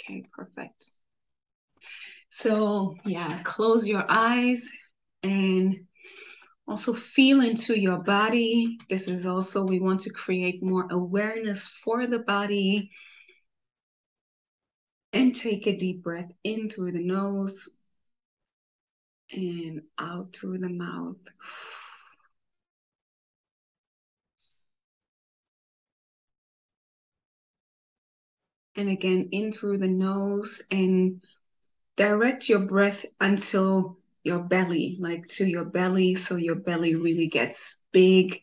Okay, perfect. So, yeah, close your eyes and also feel into your body. This is also, we want to create more awareness for the body. And take a deep breath in through the nose and out through the mouth. And again, in through the nose and direct your breath until your belly, like to your belly, so your belly really gets big.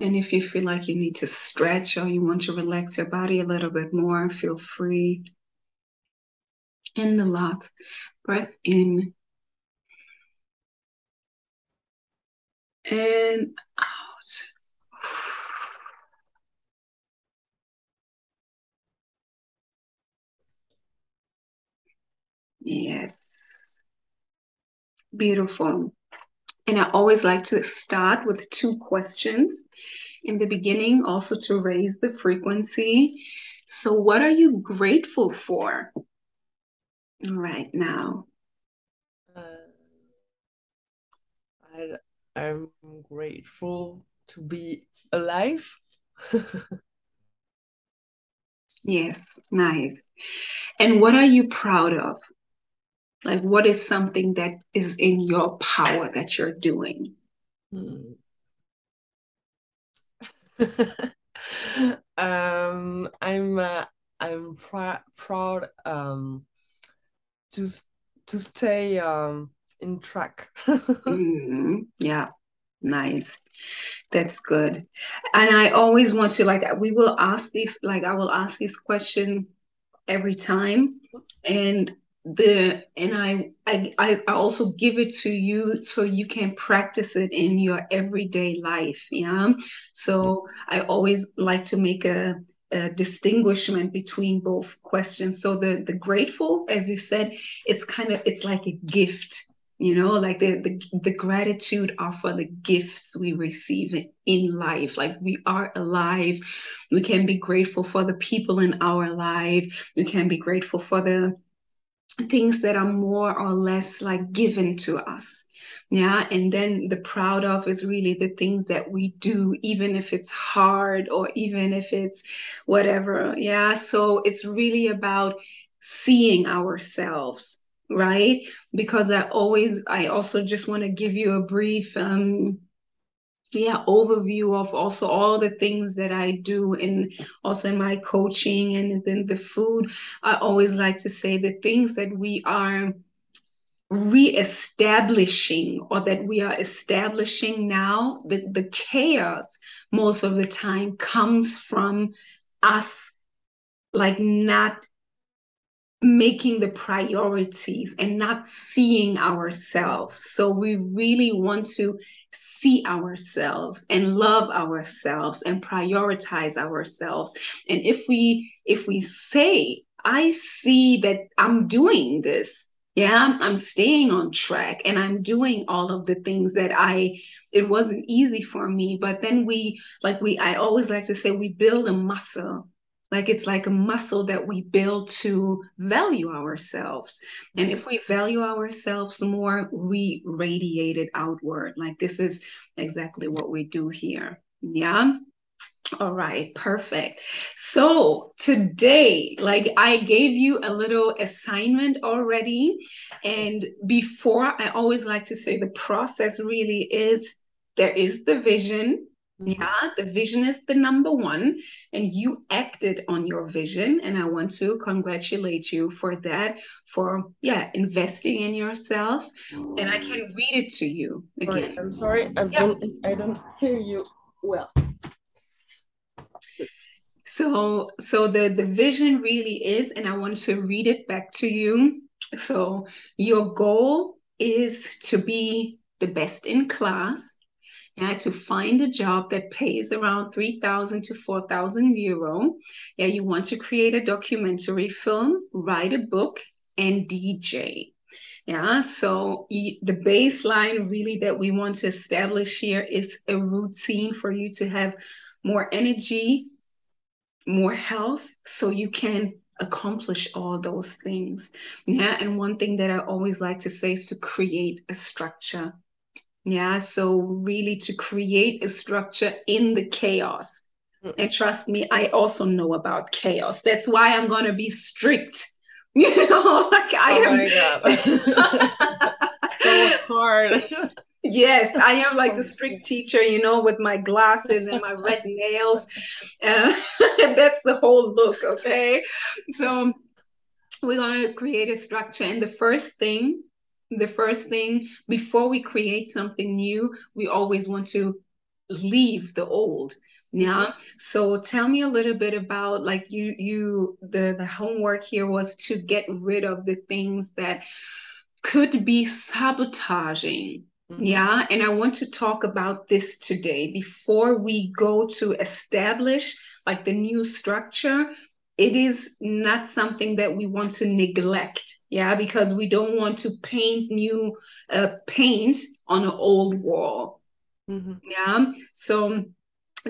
And if you feel like you need to stretch or you want to relax your body a little bit more, feel free. In the last breath in and out. Yes. Beautiful. And I always like to start with two questions in the beginning, also to raise the frequency. So, what are you grateful for right now? Uh, I, I'm grateful to be alive. yes, nice. And what are you proud of? Like, what is something that is in your power that you're doing? Hmm. um, I'm uh, I'm pr- proud um to to stay um in track. mm, yeah, nice. That's good. And I always want to like we will ask this like I will ask this question every time, and the and I, I I also give it to you so you can practice it in your everyday life. Yeah. So I always like to make a, a distinguishment between both questions. So the the grateful, as you said, it's kind of it's like a gift you know like the, the the gratitude are for the gifts we receive in life. Like we are alive. We can be grateful for the people in our life. We can be grateful for the things that are more or less like given to us. Yeah and then the proud of is really the things that we do even if it's hard or even if it's whatever. Yeah so it's really about seeing ourselves right? Because i always i also just want to give you a brief um yeah overview of also all the things that i do and also in my coaching and then the food. I always like to say the things that we are reestablishing or that we are establishing now the, the chaos most of the time comes from us like not making the priorities and not seeing ourselves. So we really want to see ourselves and love ourselves and prioritize ourselves. And if we if we say I see that I'm doing this yeah i'm staying on track and i'm doing all of the things that i it wasn't easy for me but then we like we i always like to say we build a muscle like it's like a muscle that we build to value ourselves. And if we value ourselves more, we radiate it outward. Like this is exactly what we do here. Yeah. All right, perfect. So today, like I gave you a little assignment already. And before, I always like to say the process really is there is the vision, Mm-hmm. yeah, the vision is the number one, and you acted on your vision. And I want to congratulate you for that, for yeah, investing in yourself. And I can mm. read it to you again. Sorry, I'm sorry, I yeah. don't I don't hear you well. So so the, the vision really is, and I want to read it back to you. So your goal is to be the best in class yeah, to find a job that pays around 3,000 to 4,000 euro. Yeah, you want to create a documentary film, write a book, and DJ. Yeah, so the baseline really that we want to establish here is a routine for you to have more energy, more health, so you can accomplish all those things. Yeah, and one thing that I always like to say is to create a structure. Yeah, so really to create a structure in the chaos. Mm. And trust me, I also know about chaos. That's why I'm going to be strict You know, like I oh am. so hard. Yes, I am like the strict teacher, you know, with my glasses and my red nails. Uh, that's the whole look, okay? So we're going to create a structure. And the first thing, the first thing before we create something new, we always want to leave the old yeah? So tell me a little bit about like you you the the homework here was to get rid of the things that could be sabotaging mm-hmm. yeah? And i want to talk about this today. Before we go to establish like the new structure it is not something that we want to neglect yeah because we don't want to paint new uh, paint on an old wall. Mm-hmm. yeah so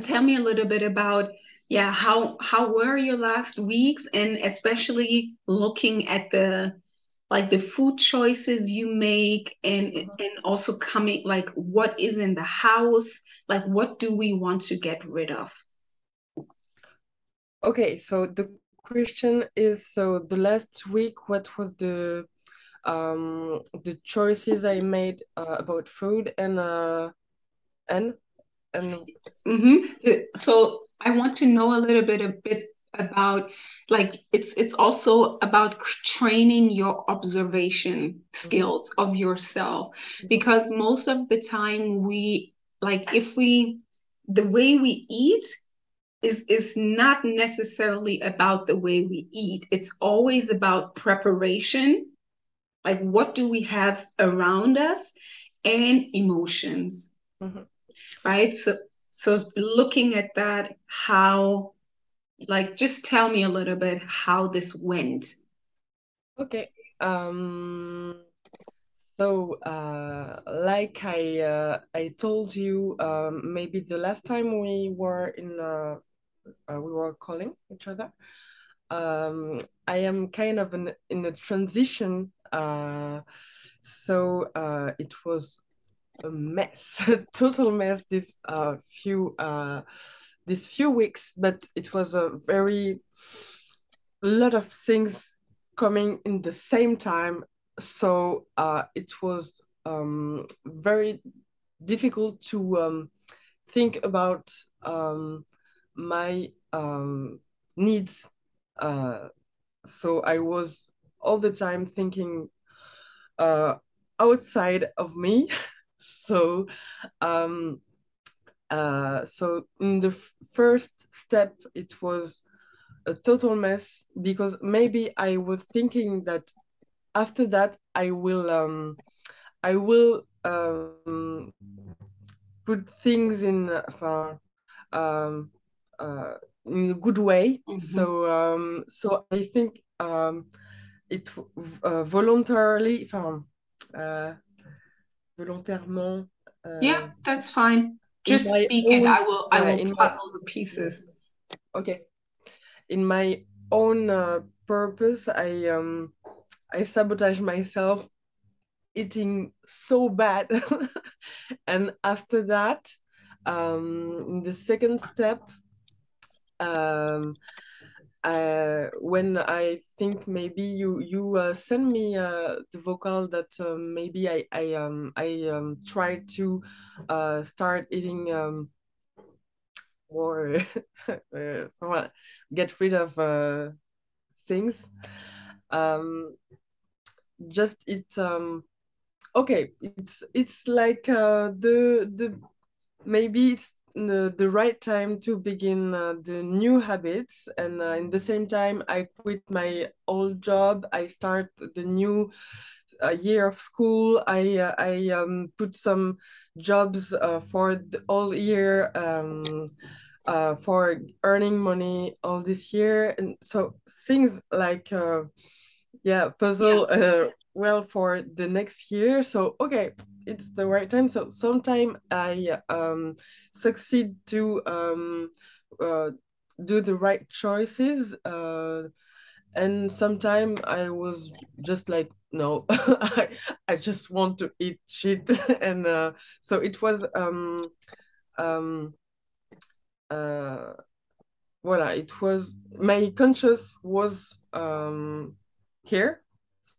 tell me a little bit about yeah how how were your last weeks? And especially looking at the like the food choices you make and and also coming like what is in the house? Like what do we want to get rid of? Okay so the question is so the last week what was the um the choices i made uh, about food and uh and and mm-hmm. so I want to know a little bit a bit about like it's it's also about training your observation skills of yourself mm-hmm. because most of the time we like if we the way we eat is is not necessarily about the way we eat. It's always about preparation. Like what do we have around us and emotions mm-hmm. right? So so looking at that how like just tell me a little bit how this went. Okay um so uh like i uh, i told you um maybe the last time we were in uh, uh we were calling each other um i am kind of in, in a transition uh so uh it was a mess, a total mess this uh, few uh, few weeks, but it was a very lot of things coming in the same time. So uh, it was um, very difficult to um, think about um, my um, needs. Uh, so I was all the time thinking uh, outside of me so um uh so in the first step it was a total mess because maybe i was thinking that after that i will um i will um put things in uh, um uh in a good way mm -hmm. so um so i think um it uh, voluntarily uh, volontairement. Uh, yeah, that's fine. Just speak own, it. I will. I will in puzzle my, the pieces. Okay. In my own uh, purpose, I um, I sabotage myself eating so bad, and after that, um, in the second step, um, uh, when I think maybe you you uh, send me uh, the vocal that um, maybe I I um I um try to uh, start eating um more uh, get rid of uh, things. Um just it um okay it's it's like the the maybe it's the, the right time to begin uh, the new habits. And uh, in the same time i quit my old job. I start the new uh, year of school. I uh, i um, put some jobs uh, for the all year um, uh, for earning money all this year. And so things like yeah puzzle yeah. Uh, well for the next year. So okay it's the right time. So sometime i um succeed to um uh, do the right choices uh and sometime i was just like no I, I just want to eat shit. And uh so it was um um uh voila it was my conscious was um here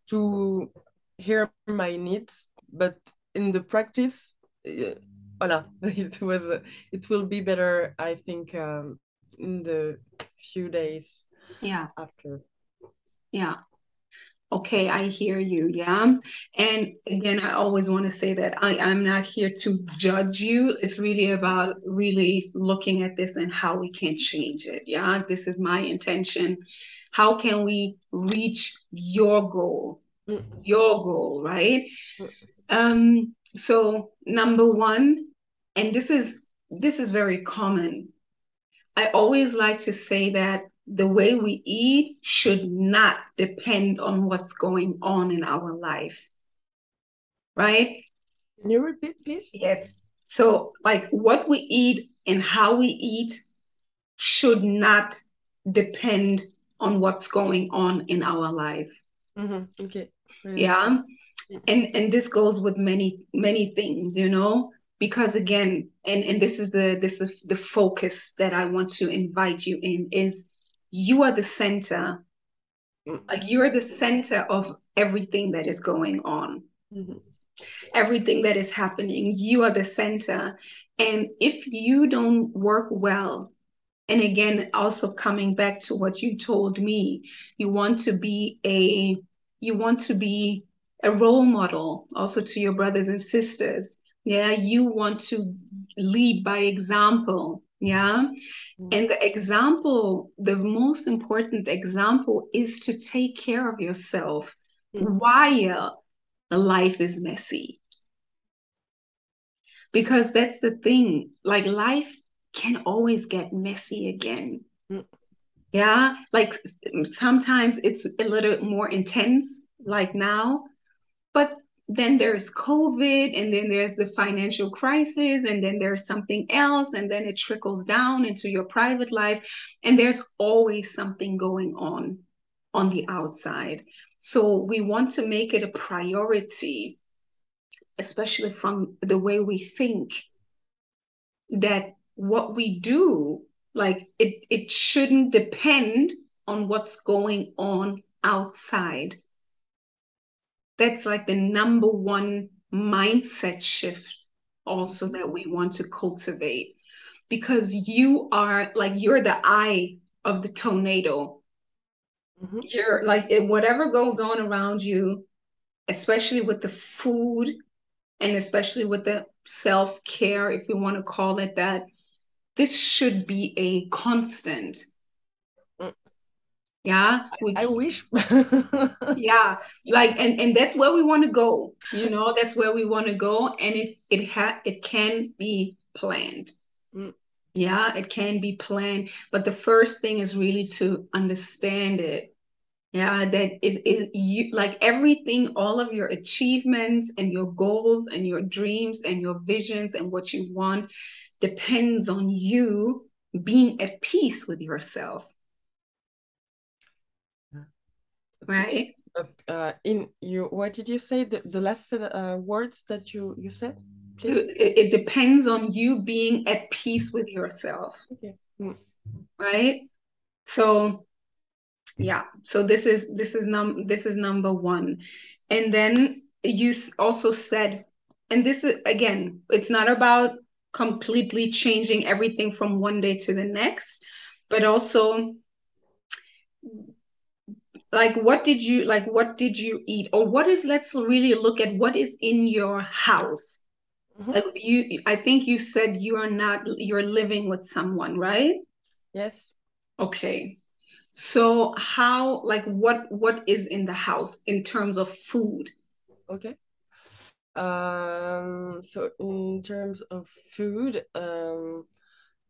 to hear my needs but in the practice uh, voila it was uh, it will be better i think um in the few days yeah. after. Yeah. Okay i hear you yeah. And again i always want to say that i i'm not here to judge you. It's really about really looking at this and how we can change it yeah? This is my intention. How can we reach your goal? Mm. your goal right? Mm. Um so number one and this is this is very common i always like to say that the way we eat should not depend on what's going on in our life. Right? Can you repeat, please? Yes. So, like what we eat and how we eat should not depend on what's going on in our life. Mm-hmm. Okay. Yeah. And and this goes with many many things, you know? Because again and and this is the this is the focus that i want to invite you in is you are the center like you're the center of everything that is going on. Mm-hmm. everything that is happening you are the center. And if you don't work well and again also coming back to what you told me you want to be a you want to be a role model also to your brothers and sisters yeah you want to lead by example yeah. Mm-hmm. And the example, the most important example is to take care of yourself mm-hmm. while life is messy. Because that's the thing, like life can always get messy again. Mm-hmm. Yeah. Like sometimes it's a little more intense, like now, but then there's COVID, and then there's the financial crisis, and then there's something else, and then it trickles down into your private life. And there's always something going on on the outside. So we want to make it a priority, especially from the way we think, that what we do, like it, it shouldn't depend on what's going on outside that's like the number one mindset shift also that we want to cultivate. Because you are like you're the eye of the tornado. Mm-hmm. you're like it, whatever goes on around you especially with the food and especially with the self-care if we want to call it that this should be a constant yeah we, i wish. Yeah like and and that's where we want to go you know that's where we want to go and it it ha it can be planned. Mm. yeah it can be planned but the first thing is really to understand it. Yeah that is it you like everything all of your achievements and your goals and your dreams and your visions and what you want depends on you being at peace with yourself right. Uh, in you what did you say? The, the last uh, words that you you said it, it, depends on you being at peace with yourself. Okay. mm. right? So yeah. So this is this is num this is number one. And then you also said and this is again it's not about completely changing everything from one day to the next but also like what did you like what did you eat? Or what is let's really look at what is in your house. Mm-hmm. like you i think you said you are not you're living with someone right? Yes. Okay. So how like what what is in the house in terms of food? Okay. Um so in terms of food um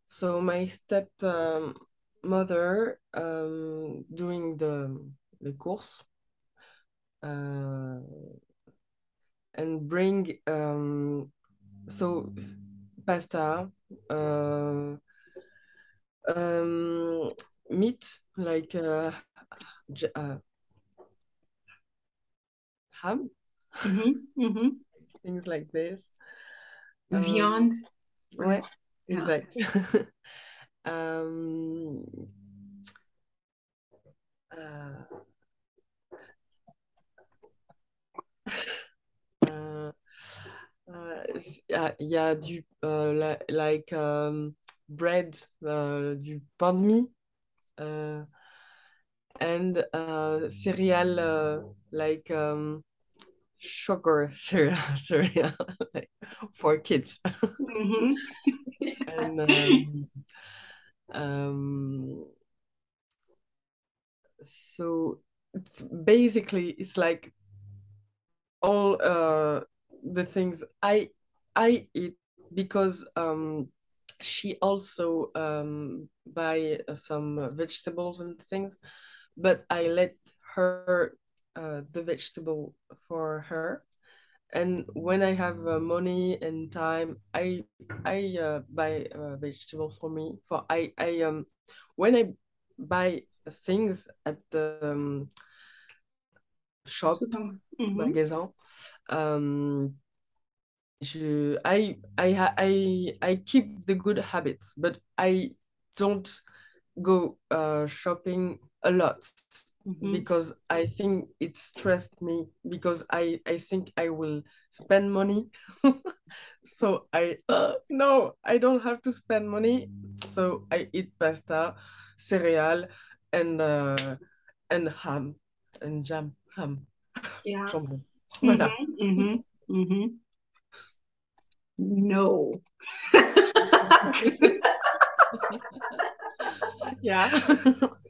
so my step um, mother um doing the les courses. uh, and bring um, so pasta, uh, um, meat like uh, uh, ham, mm-hmm, mm-hmm. things like this. Viande. Um, ouais, yeah. exact. um, uh, il y a du uh, like um, bread, uh, du pain de mie, uh, and uh, cereal uh, like um, sugar cereal, cereal like, for kids. Mm-hmm. and um, um, so it's basically it's like all uh, the things I I eat because um, she also um, buy some vegetables and things, but I let her uh, the vegetable for her. And when I have uh, money and time, I I uh, buy a vegetable for me. For I I um when I buy things at the um, shop mm-hmm. magasin, um, je, I, I, I, I keep the good habits, but I don't go uh, shopping a lot mm-hmm. because I think it stressed me because I, I think I will spend money. so I, uh, no, I don't have to spend money. So I eat pasta, cereal, and, uh, and ham and jam, ham. Yeah. Mm-hmm, mm-hmm, mm-hmm. No. yeah.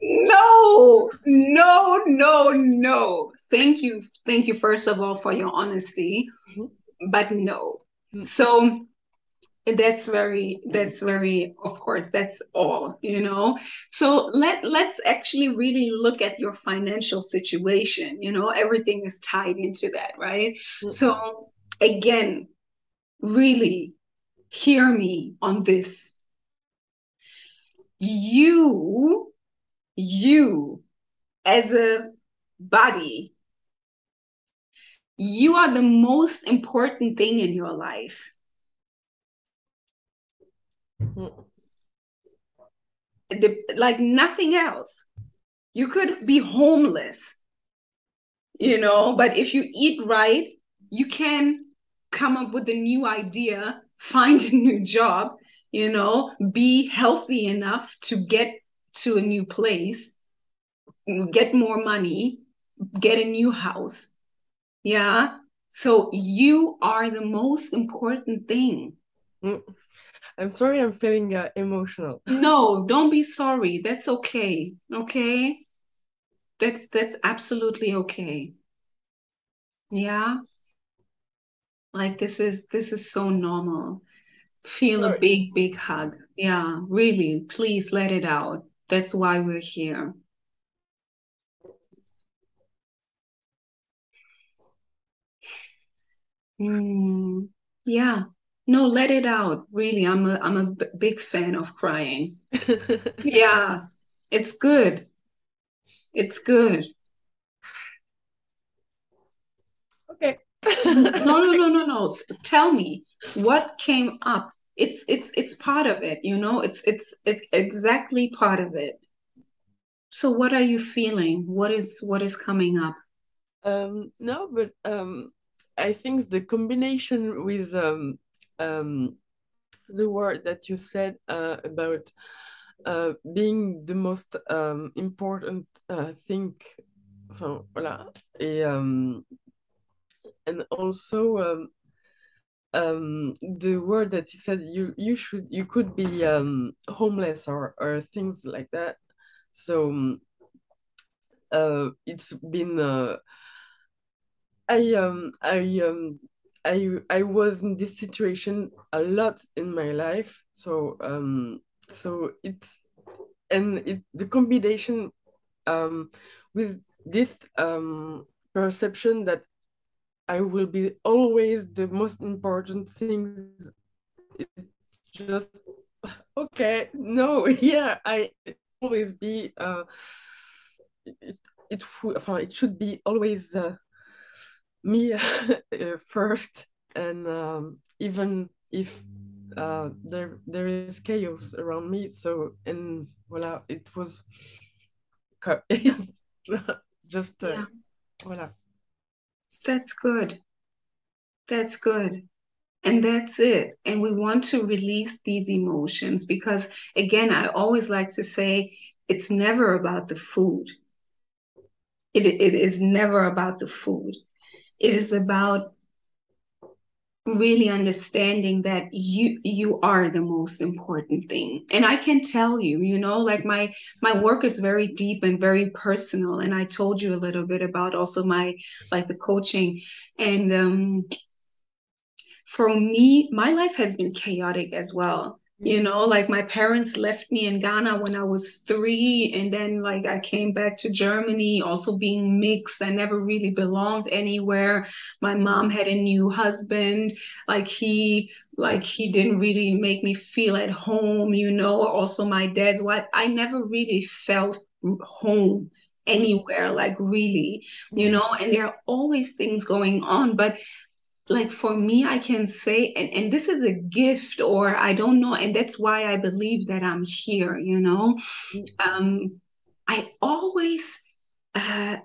no, no, no, no. Thank you. Thank you, first of all, for your honesty. Mm-hmm. But no. Mm-hmm. That's very that's very of course that's all you know so let let's actually really look at your financial situation you know everything is tied into that right mm-hmm. so again really hear me on this. You, you as a body, you are the most important thing in your life. Like nothing else. You could be homeless, you know, but if you eat right, you can come up with a new idea, find a new job, you know, be healthy enough to get to a new place, get more money, get a new house. Yeah. So you are the most important thing. Mm. I'm sorry, I'm feeling uh, emotional. no, don't be sorry. That's okay. Okay. That's that's absolutely okay. Yeah. Like this is this is so normal. Feel Sorry. a big, big hug. Yeah, really. Please let it out. That's why we're here. Mm, yeah. No, let it out. Really, I'm a I'm a b- big fan of crying. yeah, it's good. It's good. Okay no, no, no, no, no. Tell me what came up. It's it's it's part of it, you know. It's it's it's exactly part of it. So what are you feeling? What is what is coming up? Um, no, but um, I think the combination with um, um, the word that you said uh, about uh, being the most um, important uh, thing, enfin, voilà, et um, and also um, um, the word that you said you you should you could be um, homeless or or things like that. So um, uh, it's been uh, I um I um I I was in this situation a lot in my life. So um so it's and it the combination um with this um perception that I will be always the most important things. It just okay, no, yeah, I always be uh it it, it should be always uh, me uh, first. And um, even if uh, there there is chaos around me so and voila it was just uh, yeah. voila that's good. That's good. And that's it. And we want to release these emotions because again i always like to say it's never about the food. It, it is never about the food it is about really understanding that you you are the most important thing. And i can tell you you know like my my work is very deep and very personal. And i told you a little bit about also my like the coaching. And um for me my life has been chaotic as well you mm-hmm. know like my parents left me in ghana when i was three and then like i came back to germany also being mixed. I never really belonged anywhere. My mom had a new husband. Like he like he didn't really make me feel at home you know also my dad's wife. I never really felt home anywhere like really you mm-hmm. know and there are always things going on but like for me i can say and, and this is a gift or i don't know and that's why i believe that i'm here you know um i always uh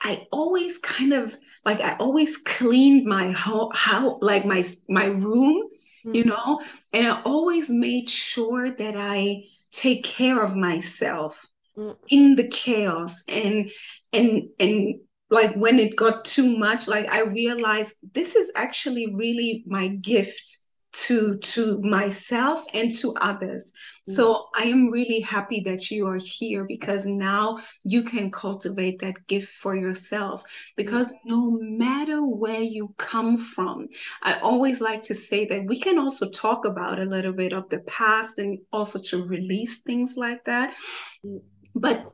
I always kind of like I always cleaned my how how like my my room, mm-hmm. you know, and I always made sure that I take care of myself mm-hmm. in the chaos and and and like when it got too much like i realized this is actually really my gift to to myself and to others mm-hmm. so i am really happy that you are here because now you can cultivate that gift for yourself because mm-hmm. no matter where you come from i always like to say that we can also talk about a little bit of the past and also to release things like that mm-hmm. but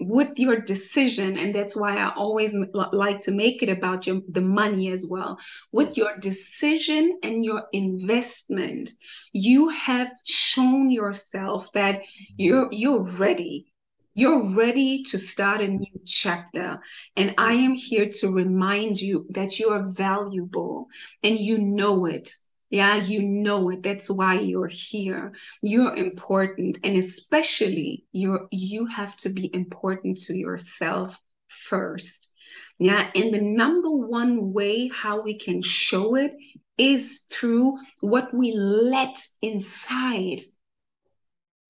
with your decision and that's why i always like to make it about your, the money as well. With your decision and your investment you have shown yourself that mm-hmm. you're you're ready. You're ready to start a new chapter. And i am here to remind you that you are valuable and you know it yeah, you know it. That's why you're here. You're important. And especially you're you have to be important to yourself first. Yeah. And the number one way how we can show it is through what we let inside.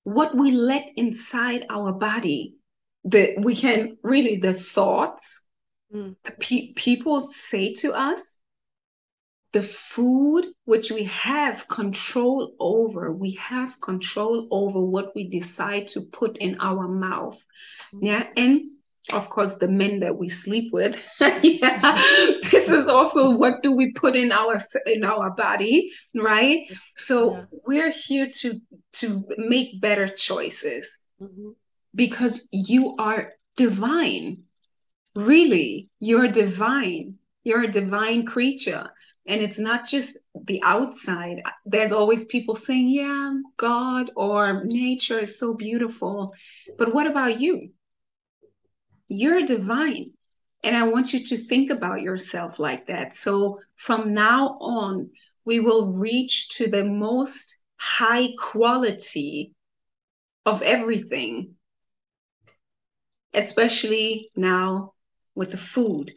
What we let inside our body. That we can really the thoughts mm. the pe- people say to us the food which we have control over. We have control over what we decide to put in our mouth. Yeah and of course the men that we sleep with. Yeah this is also what do we put in our in our body right? So yeah. we're here to to make better choices. Mm-hmm. because you are divine. Really you're divine. You're a divine creature and it's not just the outside. There's always people saying, yeah, God or nature is so beautiful. But what about you? You're divine. And I want you to think about yourself like that. So from now on, we will reach to the most high quality of everything, especially now with the food,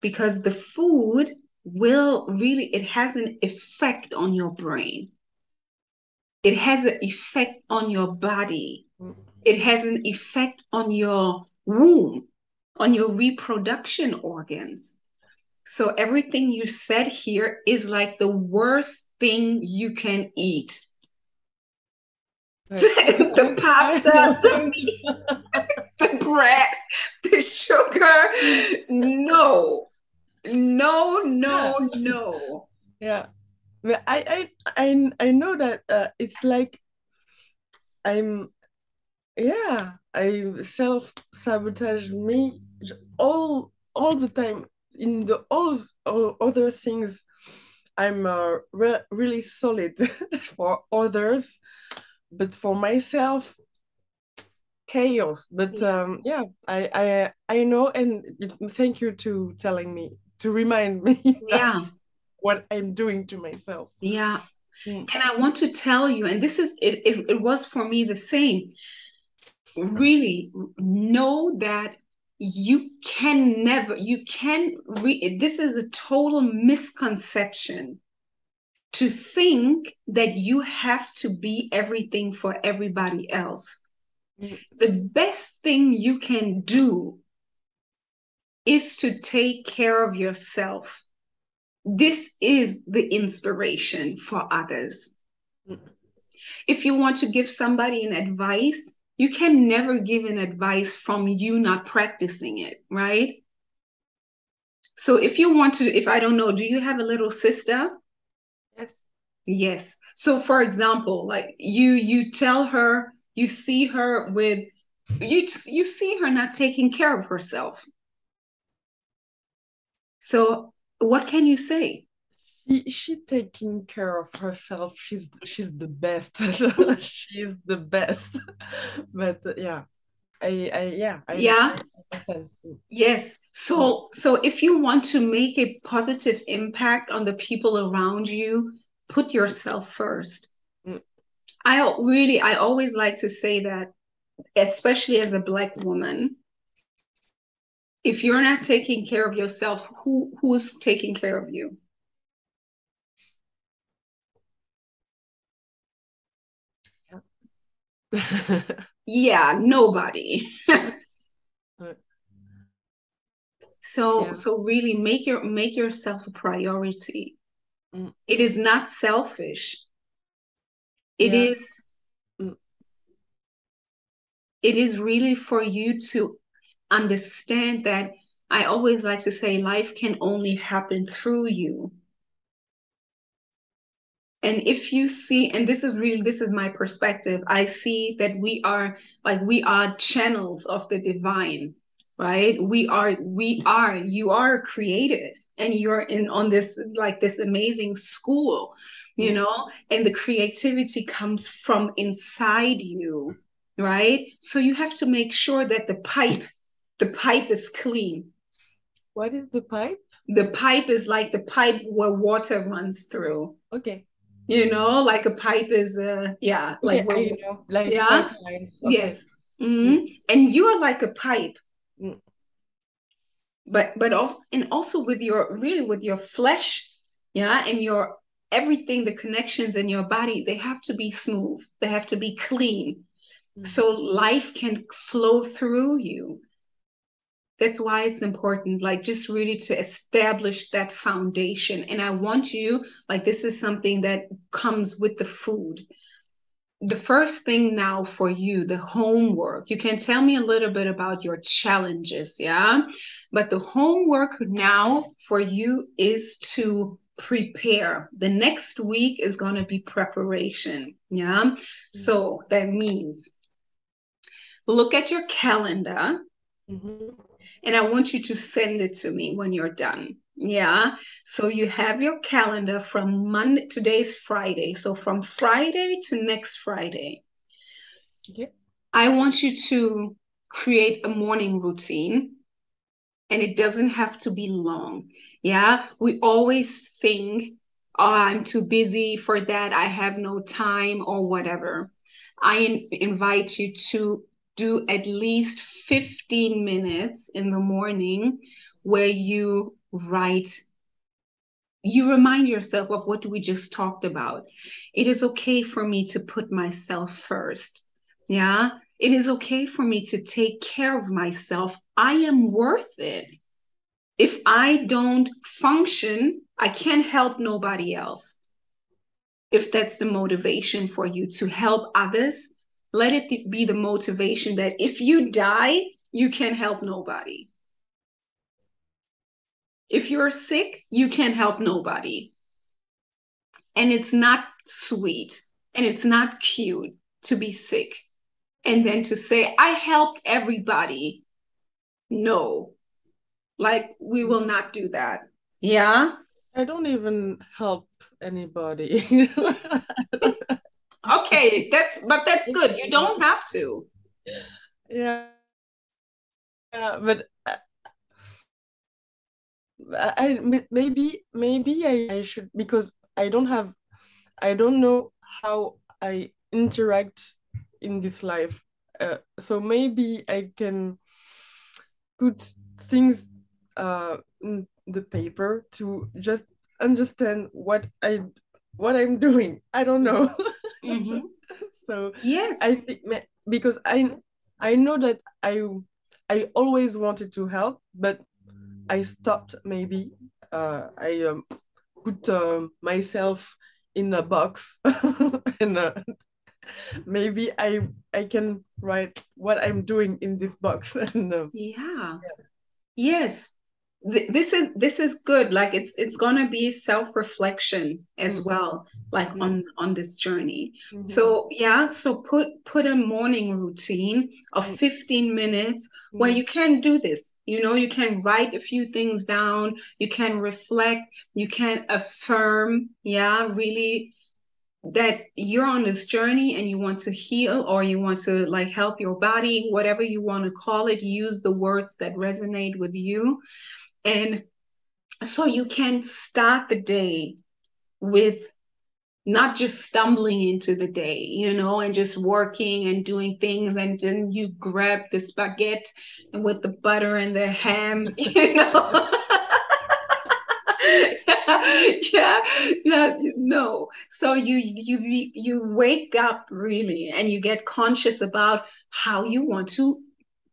because the food will really it has an effect on your brain. It has an effect on your body. Mm-hmm. It has an effect on your womb on your reproduction organs. So everything you said here is like the worst thing you can eat. The pasta the meat the bread the sugar. No no, no, yeah. no. Yeah. I I I I know that uh, it's like I'm yeah, I self sabotage me all all the time in the all, all other things i'm uh, re really solid for others but for myself chaos but yeah. um yeah i i i know and thank you to telling me to remind me yeah. what i'm doing to myself. Yeah. Mm. and i want to tell you and this is it, it it was for me the same. Really know that you can never you can re- this is a total misconception to think that you have to be everything for everybody else. Mm-hmm. the best thing you can do is to take care of yourself this is the inspiration for others mm-hmm. if you want to give somebody an advice you can never give an advice from you not practicing it, right? So if you want to, if I don't know, do you have a little sister? Yes. Yes. So for example, like you you tell her, you see her with you you see her not taking care of herself. So what can you say? she, she taking care of herself. She's she's the best. She's the best. But uh, yeah. I, I yeah I, yeah. I, yes. So so if you want to make a positive impact on the people around you put yourself first. Mm. i really i always like to say that especially as a black woman if you're not taking care of yourself who who's taking care of you yeah, nobody. so yeah. so really make your make yourself a priority. Mm. It is not selfish. It yeah. is mm. it is really for you to understand that I always like to say life can only happen through you. And if you see and this is really this is my perspective i see that we are like we are channels of the divine right? We are we are you are created and you're in on this like this amazing school you mm-hmm. know? And the creativity comes from inside you right? So you have to make sure that the pipe the pipe is clean. What is the pipe? The pipe is like the pipe where water runs through. Okay. You know like a pipe is uh yeah like yeah, you know like yeah? okay. yes. Mm-hmm. and you're like a pipe. Mm. but but also and also with your really with your flesh yeah and your everything the connections in your body they have to be smooth. They have to be clean. Mm. so life can flow through you that's why it's important like just really to establish that foundation. And i want you like this is something that comes with the food. The first thing now for you the homework. You can tell me a little bit about your challenges yeah? But the homework now for you is to prepare. The next week is going to be preparation yeah? Mm-hmm. so that means look at your calendar. Mm-hmm and I want you to send it to me when you're done. Yeah. So you have your calendar from Monday, today's Friday. So from Friday to next Friday. Okay. I want you to create a morning routine and it doesn't have to be long. Yeah. We always think, oh, I'm too busy for that. I have no time or whatever. I in- invite you to do at least 15 minutes in the morning where you write you remind yourself of what we just talked about. It is okay for me to put myself first. Yeah. It is okay for me to take care of myself. I am worth it. If I don't function, I can't help nobody else. If that's the motivation for you to help others, let it be the motivation that if you die, you can help nobody. If you're sick, you can help nobody. And it's not sweet and it's not cute to be sick and then to say, I helped everybody. No, Like we will not do that. Yeah. I don't even help anybody. okay, that's but that's good. You don't have to. Yeah. Yeah, but uh, I maybe maybe I, I should because I don't have I don't know how I interact in this life. Uh, so maybe I can put things uh, in the paper to just understand what I what I'm doing. I don't know. Mm-hmm. so yes, I think because I I know that I I always wanted to help, but I stopped maybe. Uh, I um, put uh, myself in a box and uh, maybe I I can write what I'm doing in this box. and, uh, yeah. yeah. Yes, this is this is good like it's it's gonna be self-reflection as mm-hmm. well like mm-hmm. on on this journey mm-hmm. so yeah so put put a morning routine of mm-hmm. 15 minutes where mm-hmm. you can do this you know you can write a few things down you can reflect you can affirm yeah really that you're on this journey and you want to heal or you want to like help your body whatever you want to call it use the words that resonate with you and so you can start the day with not just stumbling into the day, you know, and just working and doing things, and then you grab the spaghetti and with the butter and the ham, you know. yeah, yeah, no. So you you you wake up really, and you get conscious about how you want to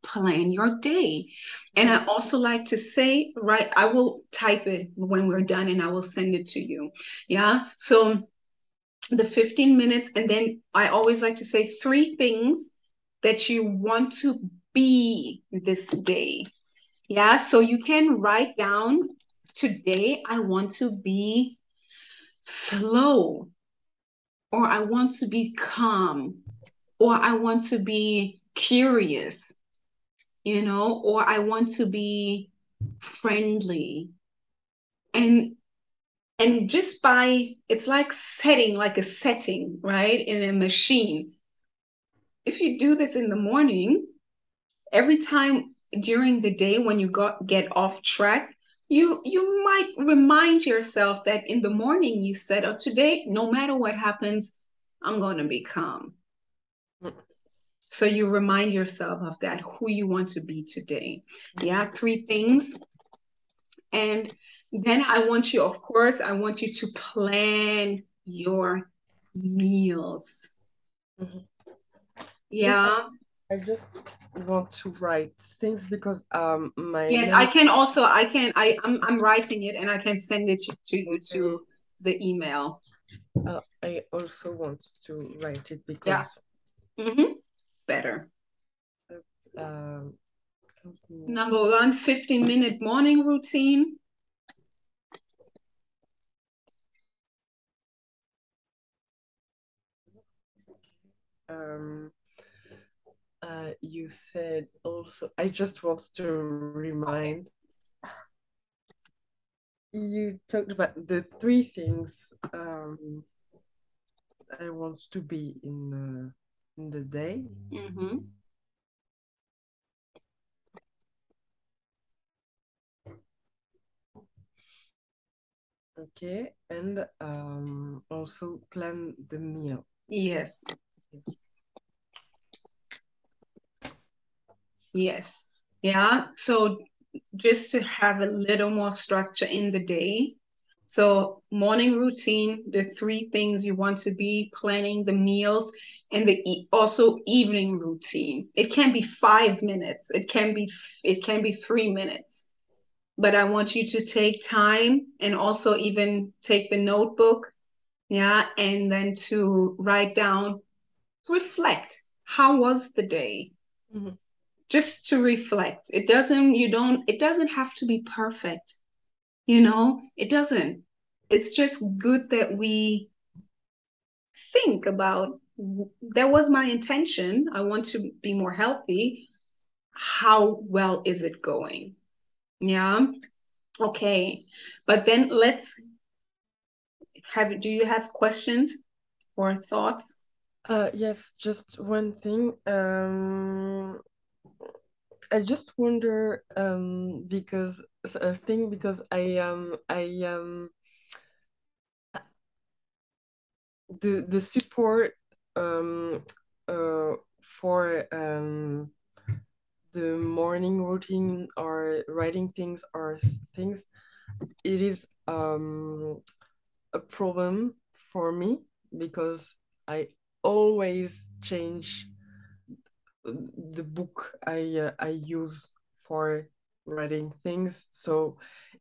plan your day. And I also like to say, right, I will type it when we're done and I will send it to you. Yeah. So the 15 minutes, and then I always like to say three things that you want to be this day. Yeah. So you can write down today, I want to be slow, or I want to be calm, or I want to be curious you know, or I want to be friendly. And and just by it's like setting like a setting, right? In a machine. If you do this in the morning, every time during the day when you got get off track, you you might remind yourself that in the morning you said, "Oh, today, no matter what happens, I'm going to be calm." So you remind yourself of that, who you want to be today. Yeah, three things. And then I want you, of course, I want you to plan your meals. Mm-hmm. Yeah. I just want to write things because um my yes I can also I can I I'm I'm writing it and I can send it to you to the email. Uh, I also want to write it because yeah. Mm-hmm better. Um, Number one, 15 minute morning routine. Um, uh, you said also, I just want to remind you talked about the three things um, I want to be in the in the day. Mm-hmm. Okay, and um, also plan the meal. Yes. Yes. Yeah. So just to have a little more structure in the day, so, morning routine, the three things you want to be planning the meals, and the e- also evening routine. It can be five minutes. It can be it can be three minutes. But I want you to take time and also even take the notebook, yeah, and then to write down, reflect. How was the day? Mm-hmm. Just to reflect. It doesn't. You don't. It doesn't have to be perfect you know, it doesn't. It's just good that we think about that was my intention. I want to be more healthy. How well is it going? Yeah. Okay. But then let's have do you have questions or thoughts? Uh yes, just one thing. Um I just wonder um because a thing because I um I um the the support um uh for um the morning routine or writing things or things it is um a problem for me because I always change the book I uh, I use for writing things so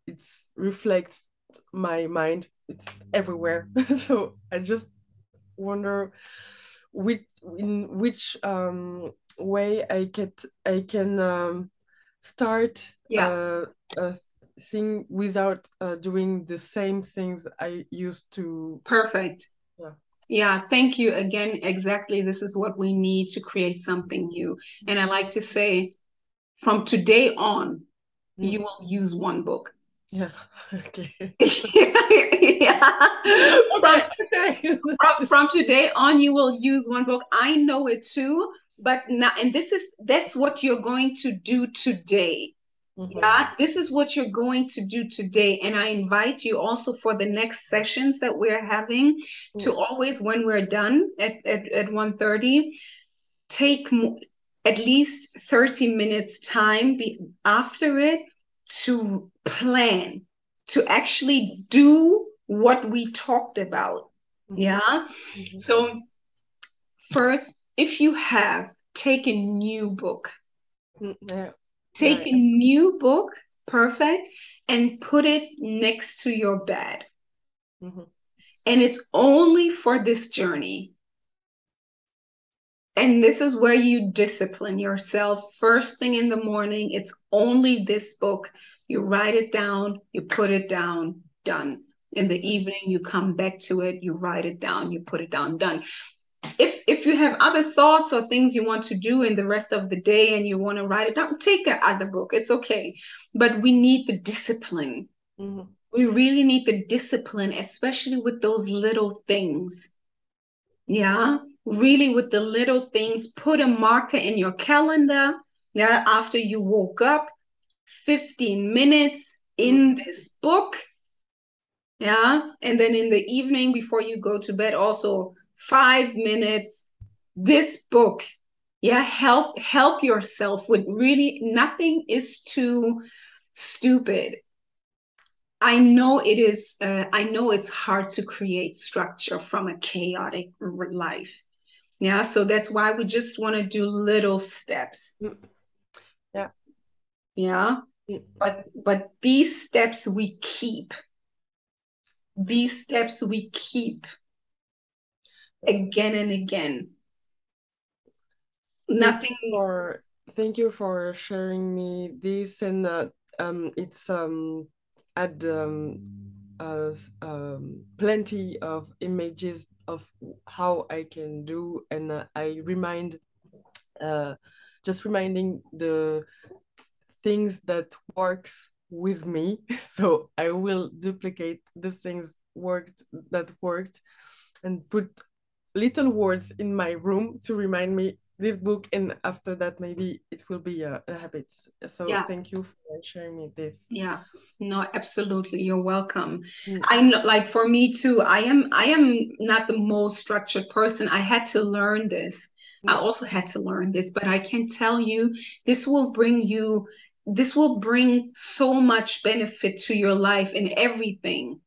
it's reflects my mind it's everywhere so I just wonder which in which um way I get I can um start yeah. uh, a thing without uh, doing the same things I used to. Perfect. Yeah. Yeah, thank you again. Exactly. This is what we need to create something new. And I like to say, from today on, mm. you will use one book. Yeah. Okay. yeah. From, from, from today on, you will use one book. I know it too, but now, and this is that's what you're going to do today. Mm-hmm. Yeah, this is what you're going to do today. And I invite you also for the next sessions that we're having mm-hmm. to always, when we're done at, at, at 1.30, take at least 30 minutes time be, after it to plan, to actually do what we talked about. Mm-hmm. Yeah. Mm-hmm. So first, if you have, take a new book. Yeah Take right. a new book, perfect, and put it next to your bed. Mm-hmm. And it's only for this journey. And this is where you discipline yourself. First thing in the morning, it's only this book. You write it down, you put it down, done. In the evening, you come back to it, you write it down, you put it down, done if if you have other thoughts or things you want to do in the rest of the day and you want to write it down take a other book. It's okay. But we need the discipline. Mm-hmm. we really need the discipline especially with those little things. Yeah? Really with the little things put a marker in your calendar yeah after you woke up 15 minutes in this book yeah? And then in the evening before you go to bed also five minutes, this book. Yeah, help help yourself with really nothing is too stupid. I know it is. Uh, I know it's hard to create structure from a chaotic life. Yeah, so that's why we just want to do little steps. Mm. Yeah. Yeah. Mm. But but these steps we keep. These steps we keep again and again. Nothing thank for thank you for sharing me this and uh, um it's um add um uh, um plenty of images of how I can do and uh, I remind uh just reminding the things that works with me so I will duplicate the things worked that worked and put little words in my room to remind me this book and after that maybe it will be a, a habit. So yeah. thank you for sharing me this. Yeah. No absolutely. You're welcome. Mm. i know like for me too i am i am not the most structured person. I had to learn this. Mm. i also had to learn this but i can tell you this will bring you this will bring so much benefit to your life in everything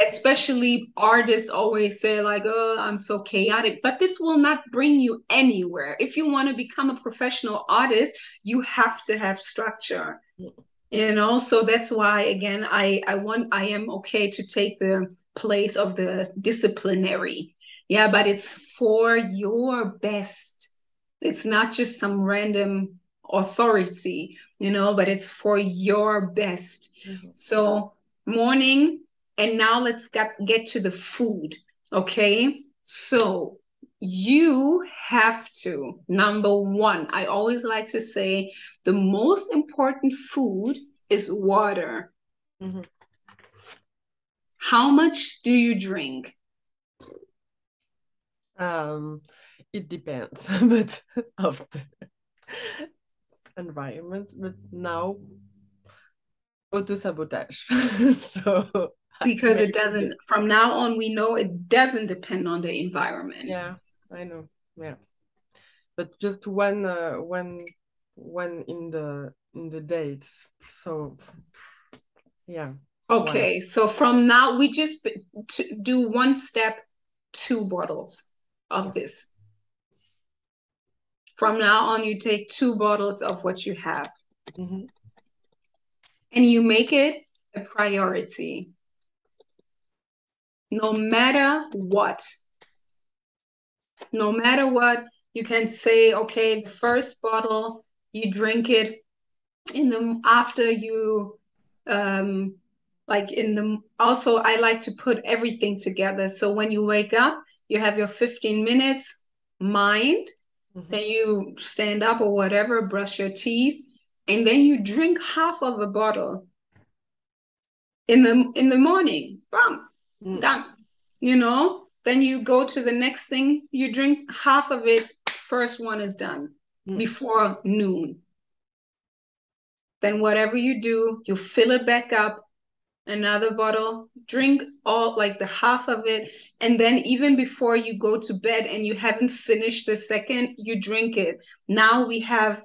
especially artists always say like oh i'm so chaotic. But this will not bring you anywhere. If you want to become a professional artist you have to have structure. You know so that's why again i i want i am okay to take the place of the disciplinary. Yeah but it's for your best. It's not just some random authority you know but it's for your best. Mm-hmm. so morning and now let's get, get to the food. Okay. So you have to, number one, I always like to say the most important food is water. Mm-hmm. How much do you drink? Um, it depends, but of the environment. But now, auto sabotage. so because it doesn't. From now on, we know it doesn't depend on the environment. Yeah, I know. Yeah, but just one, uh, one, one in the in the dates. So, yeah. Okay, so from now we just do one step, two bottles of this. From now on, you take two bottles of what you have. Mm-hmm. And you make it a priority. No matter what. No matter what, you can say, okay, the first bottle, you drink it in the after you um like in the also I like to put everything together. So when you wake up, you have your 15 minutes mind, mm-hmm. then you stand up or whatever, brush your teeth, and then you drink half of a bottle in the in the morning. Bam, mm. done. You know, then you go to the next thing, you drink half of it, first one is done mm. before noon. Then whatever you do, you fill it back up another bottle, drink all like the half of it, and then even before you go to bed and you haven't finished the second, you drink it. Now we have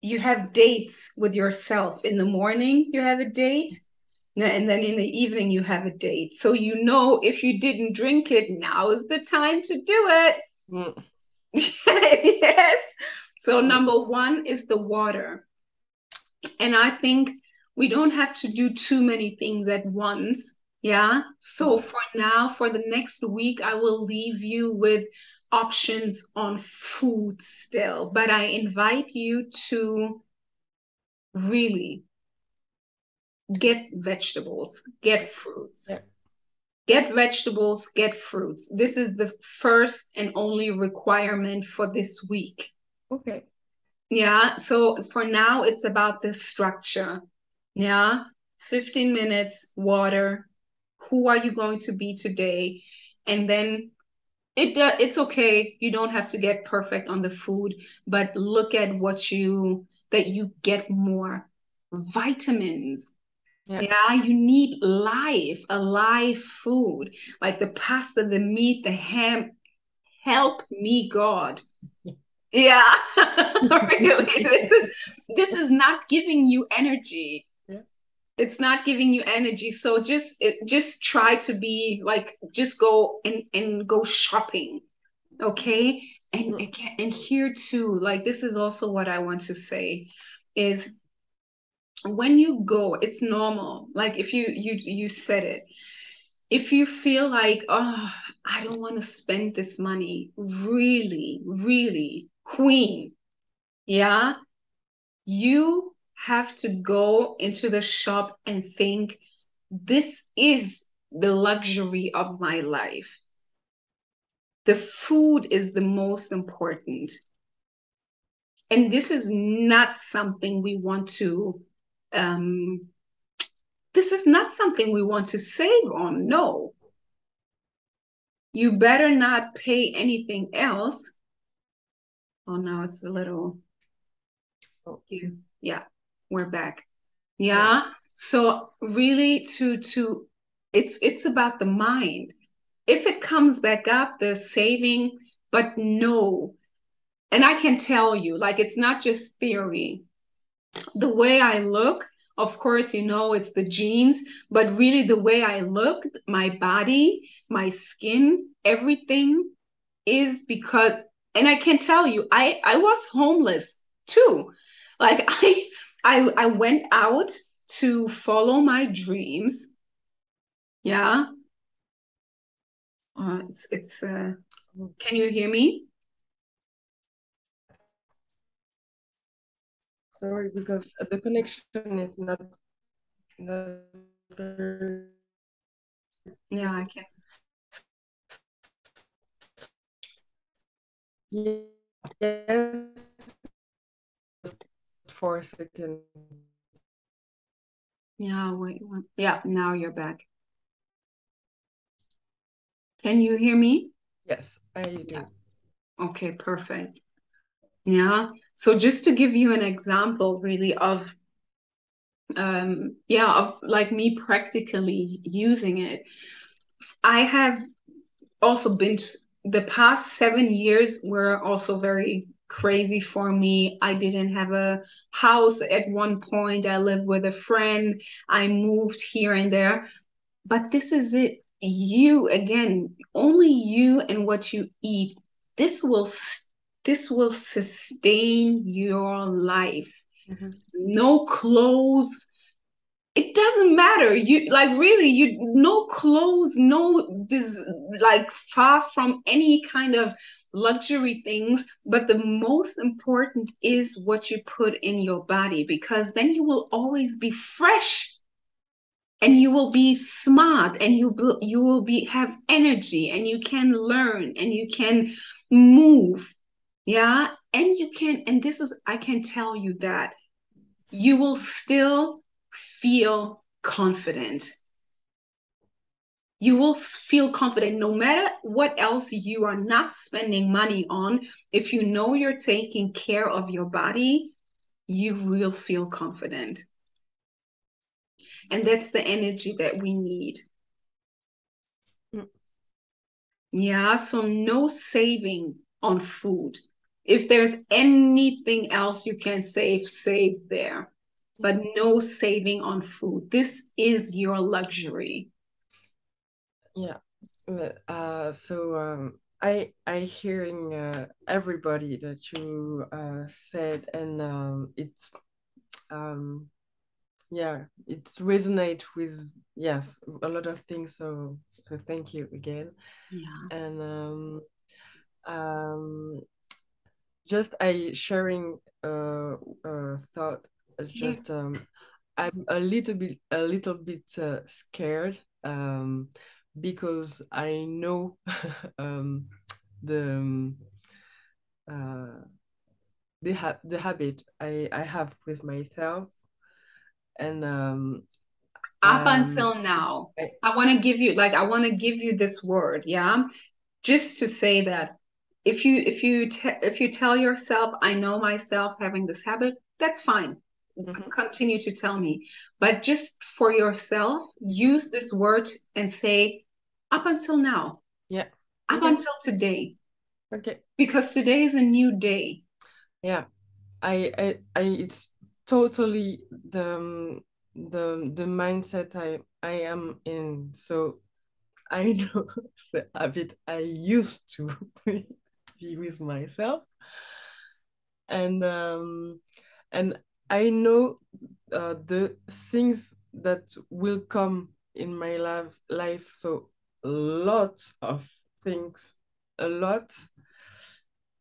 you have dates with yourself. In the morning, you have a date, and then in the evening, you have a date. So you know if you didn't drink it, now is the time to do it. Mm. yes. So number one is the water. And I think we don't have to do too many things at once. Yeah. So mm-hmm. for now, for the next week, I will leave you with options on food still, but I invite you to really get vegetables, get fruits. Yeah. Get vegetables, get fruits. This is the first and only requirement for this week. Okay. Yeah. So for now, it's about the structure. Yeah. 15 minutes, water. Who are you going to be today? And then it uh, it's okay. You don't have to get perfect on the food, but look at what you that you get more vitamins. Yeah. yeah, you need life, a live food like the pasta, the meat, the ham. Help me, God. Yeah, really. This is this is not giving you energy it's not giving you energy so just it, just try to be like just go and and go shopping okay and mm. and here too like this is also what i want to say is when you go it's normal like if you you you said it if you feel like oh i don't want to spend this money really really queen yeah you have to go into the shop and think, this is the luxury of my life. The food is the most important. And this is not something we want to, um, this is not something we want to save on. No. You better not pay anything else. Oh, now it's a little. Oh, yeah we're back yeah? yeah so really to to it's it's about the mind if it comes back up the saving but no and i can tell you like it's not just theory the way i look of course you know it's the genes but really the way i look my body my skin everything is because and i can tell you i i was homeless too like i I I went out to follow my dreams. Yeah. Uh, it's it's uh can you hear me? Sorry, because the connection is not, not very... Yeah, I can. Yes for a second. Yeah, wait, wait. Yeah, now you're back. Can you hear me? Yes, I do. Yeah. Okay, perfect. Yeah. So just to give you an example really of um yeah, of like me practically using it. I have also been the past seven years were also very crazy for me. I didn't have a house at one point. I lived with a friend. I moved here and there. But this is it. You again, only you and what you eat. This will this will sustain your life. Mm-hmm. No clothes, it doesn't matter you like really you no clothes no this like far from any kind of luxury things but the most important is what you put in your body because then you will always be fresh and you will be smart and you you will be have energy and you can learn and you can move yeah and you can and this is i can tell you that you will still feel confident. You will feel confident no matter what else you are not spending money on. If you know you're taking care of your body, you will feel confident. And that's the energy that we need. Mm. Yeah, so no saving on food. If there's anything else you can save, save there but no saving on food. This is your luxury. Yeah. Uh, so um, I I hearing uh, everybody that you uh, said, and um, it's um, yeah, it resonate with yes a lot of things. So so thank you again. Yeah. And um, um, just I sharing uh, uh thought just yes. um, I'm a little bit a little bit uh, scared um, because I know um, the um, uh, the ha- the habit I I have with myself, and um, up um, until now, I, I want to give you like I want to give you this word, yeah, just to say that if you if you te- if you tell yourself I know myself having this habit, that's fine mm-hmm. continue to tell me. But just for yourself, use this word and say, up until now. Yeah. Up okay. until today. Okay. Because today is a new day. Yeah. I, I, I it's totally the um, the the mindset I I am in. So I know the habit I used to be with myself. And um and I know uh, the things that will come in my life, life. So lots of things, a lot.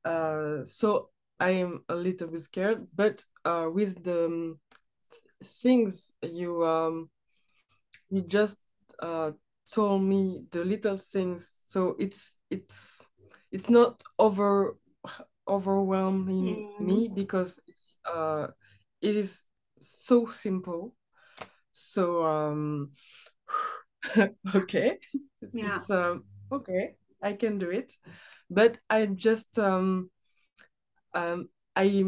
Uh, so I am a little bit scared, but uh, with the um, things you um, you just uh, told me the little things, so it's it's it's not over overwhelming mm. me because it's uh it is so simple. So um okay. Yeah. It's um okay. I can do it. But i just um um i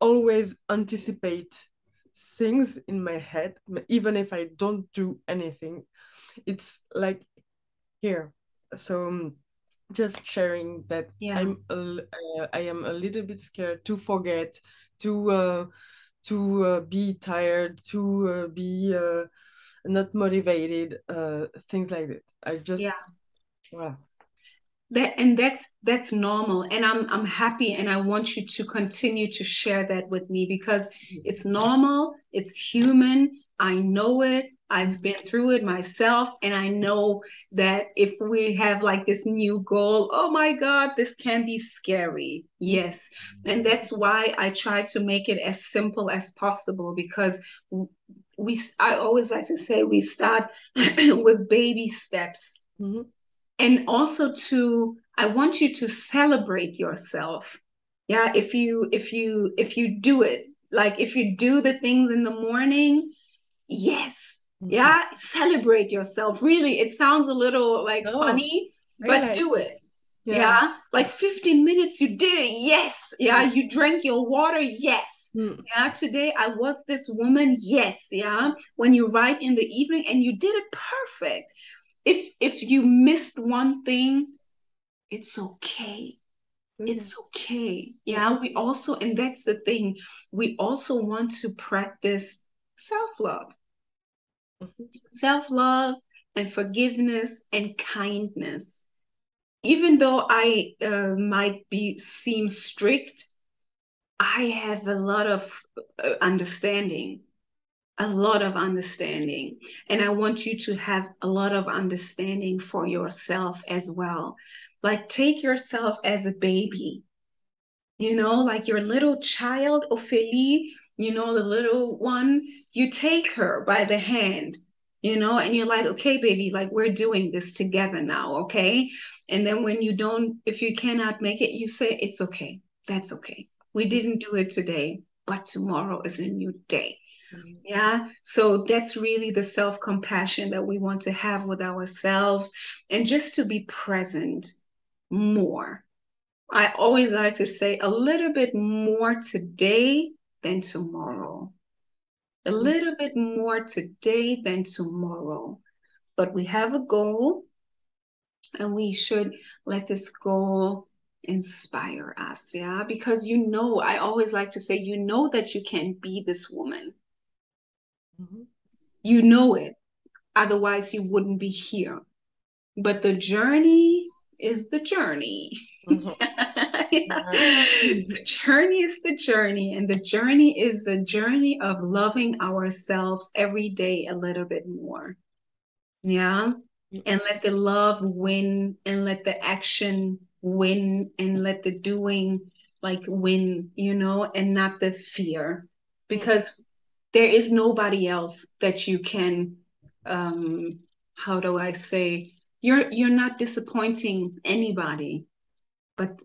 always anticipate things in my head even if i don't do anything. It's like here. So um, just sharing that yeah. i'm uh, i am a little bit scared to forget to uh, to uh, be tired, to uh, be uh, not motivated, uh, things like that. I just yeah. Wow. That and that's that's normal, and I'm I'm happy, and I want you to continue to share that with me because it's normal, it's human. I know it. I've been through it myself, and I know that if we have like this new goal, oh my God, this can be scary. Yes. And that's why I try to make it as simple as possible because we, I always like to say, we start with baby steps. Mm-hmm. And also to, I want you to celebrate yourself. Yeah. If you, if you, if you do it, like if you do the things in the morning, yes. Yeah celebrate yourself. Really it sounds a little like no, funny but do it. Yeah. yeah. like 15 minutes you did it yes. Yeah mm. you drank your water yes. Mm. yeah today i was this woman yes. Yeah when you write in the evening and you did it perfect. If if you missed one thing it's okay. It's okay. Yeah we also and that's the thing we also want to practice self-love mm-hmm. self-love and forgiveness and kindness. Even though i uh, might be seem strict i have a lot of uh, understanding a lot of understanding. And i want you to have a lot of understanding for yourself as well. Like take yourself as a baby, you know, like your little child, Ophélie, you know, the little one, you take her by the hand, you know, and you're like, okay, baby, like we're doing this together now, okay? And then when you don't, if you cannot make it, you say, it's okay. That's okay. We didn't do it today, but tomorrow is a new day. Mm-hmm. Yeah. So that's really the self compassion that we want to have with ourselves and just to be present more. I always like to say a little bit more today than tomorrow. A mm-hmm. little bit more today than tomorrow. But we have a goal, and we should let this goal inspire us. Yeah. Because you know, I always like to say, you know that you can be this woman. Mm-hmm. You know it. Otherwise, you wouldn't be here. But the journey is the journey. Mm-hmm. the journey is the journey, and the journey is the journey of loving ourselves every day a little bit more. Yeah. And let the love win and let the action win and let the doing like win, you know, and not the fear. Because there is nobody else that you can um how do I say you're you're not disappointing anybody but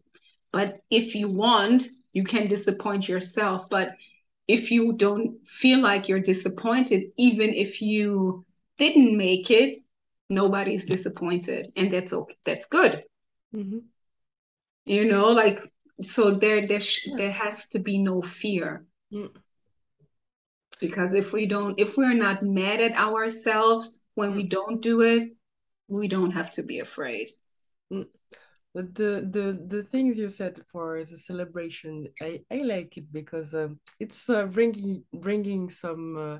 but if you want you can disappoint yourself but if you don't feel like you're disappointed even if you didn't make it nobody's disappointed and that's okay that's good mm-hmm. you know like so there there sh- there has to be no fear mm. because if we don't if we're not mad at ourselves when mm. we don't do it we don't have to be afraid. Mm. But the the the things you said for the celebration, I, I like it because um, it's uh, bringing bringing some uh,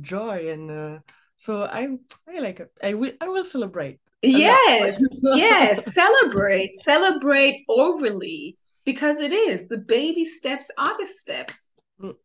joy and uh, so I I like it. I will I will celebrate. Yes, yes, celebrate, celebrate overly because it is the baby steps are the steps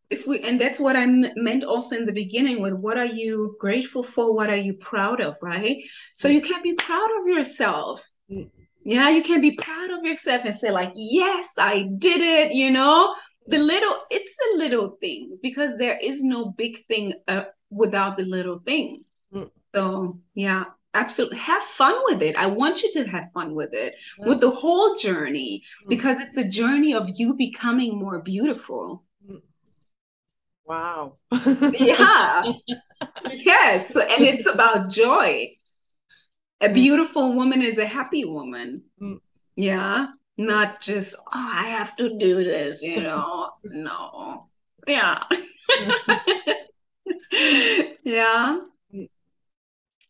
if we and that's what i meant also in the beginning with what are you grateful for what are you proud of right so you can be proud of yourself mm. Yeah you can be proud of yourself and say like yes i did it you know the little it's the little things because there is no big thing uh, without the little thing mm. so yeah absolutely have fun with it i want you to have fun with it yeah. with the whole journey mm. because it's a journey of you becoming more beautiful Wow. yeah. yes. And it's about joy. A mm. beautiful woman is a happy woman. Mm. Yeah. Not just, oh, I have to do this, you know. no. Yeah. yeah. Mm.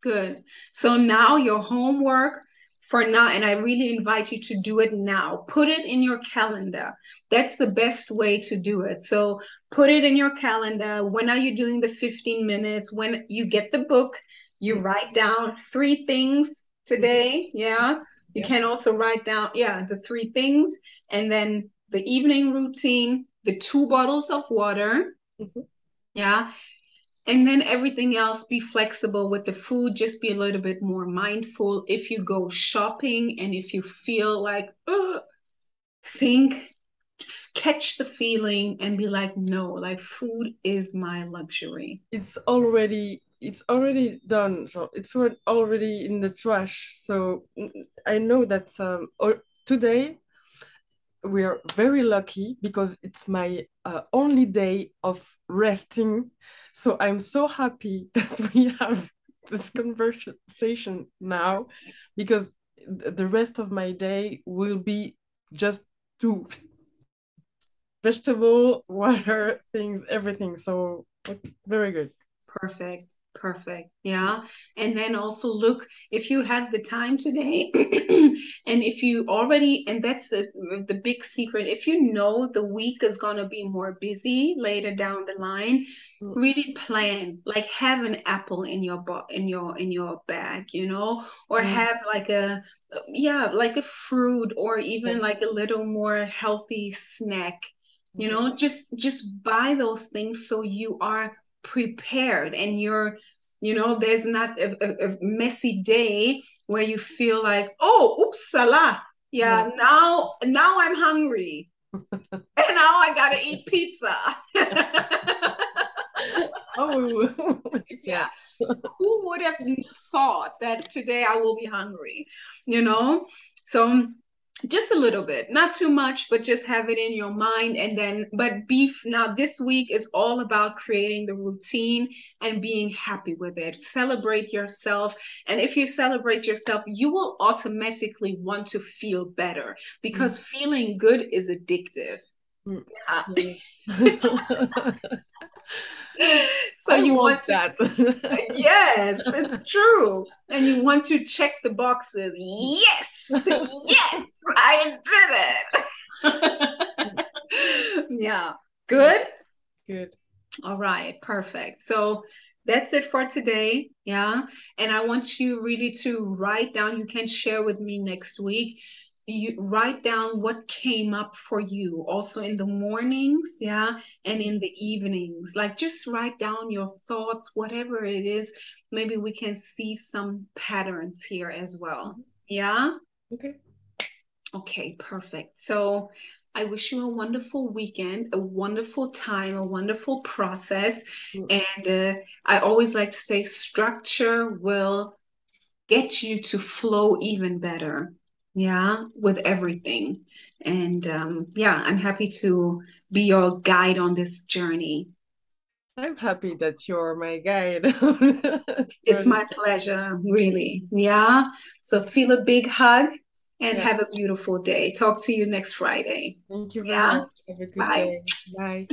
Good. So now your homework for now and i really invite you to do it now put it in your calendar that's the best way to do it so put it in your calendar when are you doing the 15 minutes when you get the book you write down three things today yeah you yes. can also write down yeah the three things and then the evening routine the two bottles of water mm-hmm. yeah and then everything else be flexible with the food just be a little bit more mindful if you go shopping and if you feel like think catch the feeling and be like no like food is my luxury it's already it's already done it's already in the trash so i know that um today we are very lucky because it's my uh, only day of resting. So I'm so happy that we have this conversation now because the rest of my day will be just to vegetable, water, things, everything. So very good. Perfect. Perfect. Yeah. And then also look if you have the time today, and if you already, and that's a, the big secret, if you know the week is going to be more busy later down the line, mm. really plan like have an apple in your in your in your bag you know or mm. have like a yeah like a fruit or even like a little more healthy snack you know just just buy those things so you are prepared and you're you know there's not a, a, a messy day where you feel like oh oops salah yeah, yeah. now now i'm hungry. And now i gotta eat pizza. Oh. Yeah. Who would have thought that today i will be hungry you know? So just a little bit not too much but just have it in your mind and then but beef now this week is all about creating the routine and being happy with it celebrate yourself and if you celebrate yourself you will automatically want to feel better because mm. feeling good is addictive mm. yeah. so I you want to, that. Yes it's true. And you want to check the boxes. Yes yes i did it. Yeah. Good? Good. All right perfect. So that's it for today yeah? And i want you really to write down you can share with me next week you write down what came up for you also in the mornings yeah and in the evenings like just write down your thoughts whatever it is maybe we can see some patterns here as well mm-hmm. yeah okay okay perfect so I wish you a wonderful weekend, a wonderful time, a wonderful process. Mm. And uh, I always like to say structure will get you to flow even better yeah with everything. And um, yeah i'm happy to be your guide on this journey. I'm happy that you're my guide. It's my pleasure really. Yeah. So feel a big hug and yeah. have a beautiful day. Talk to you next friday. Thank you very yeah? much. Have a good Bye. day. Bye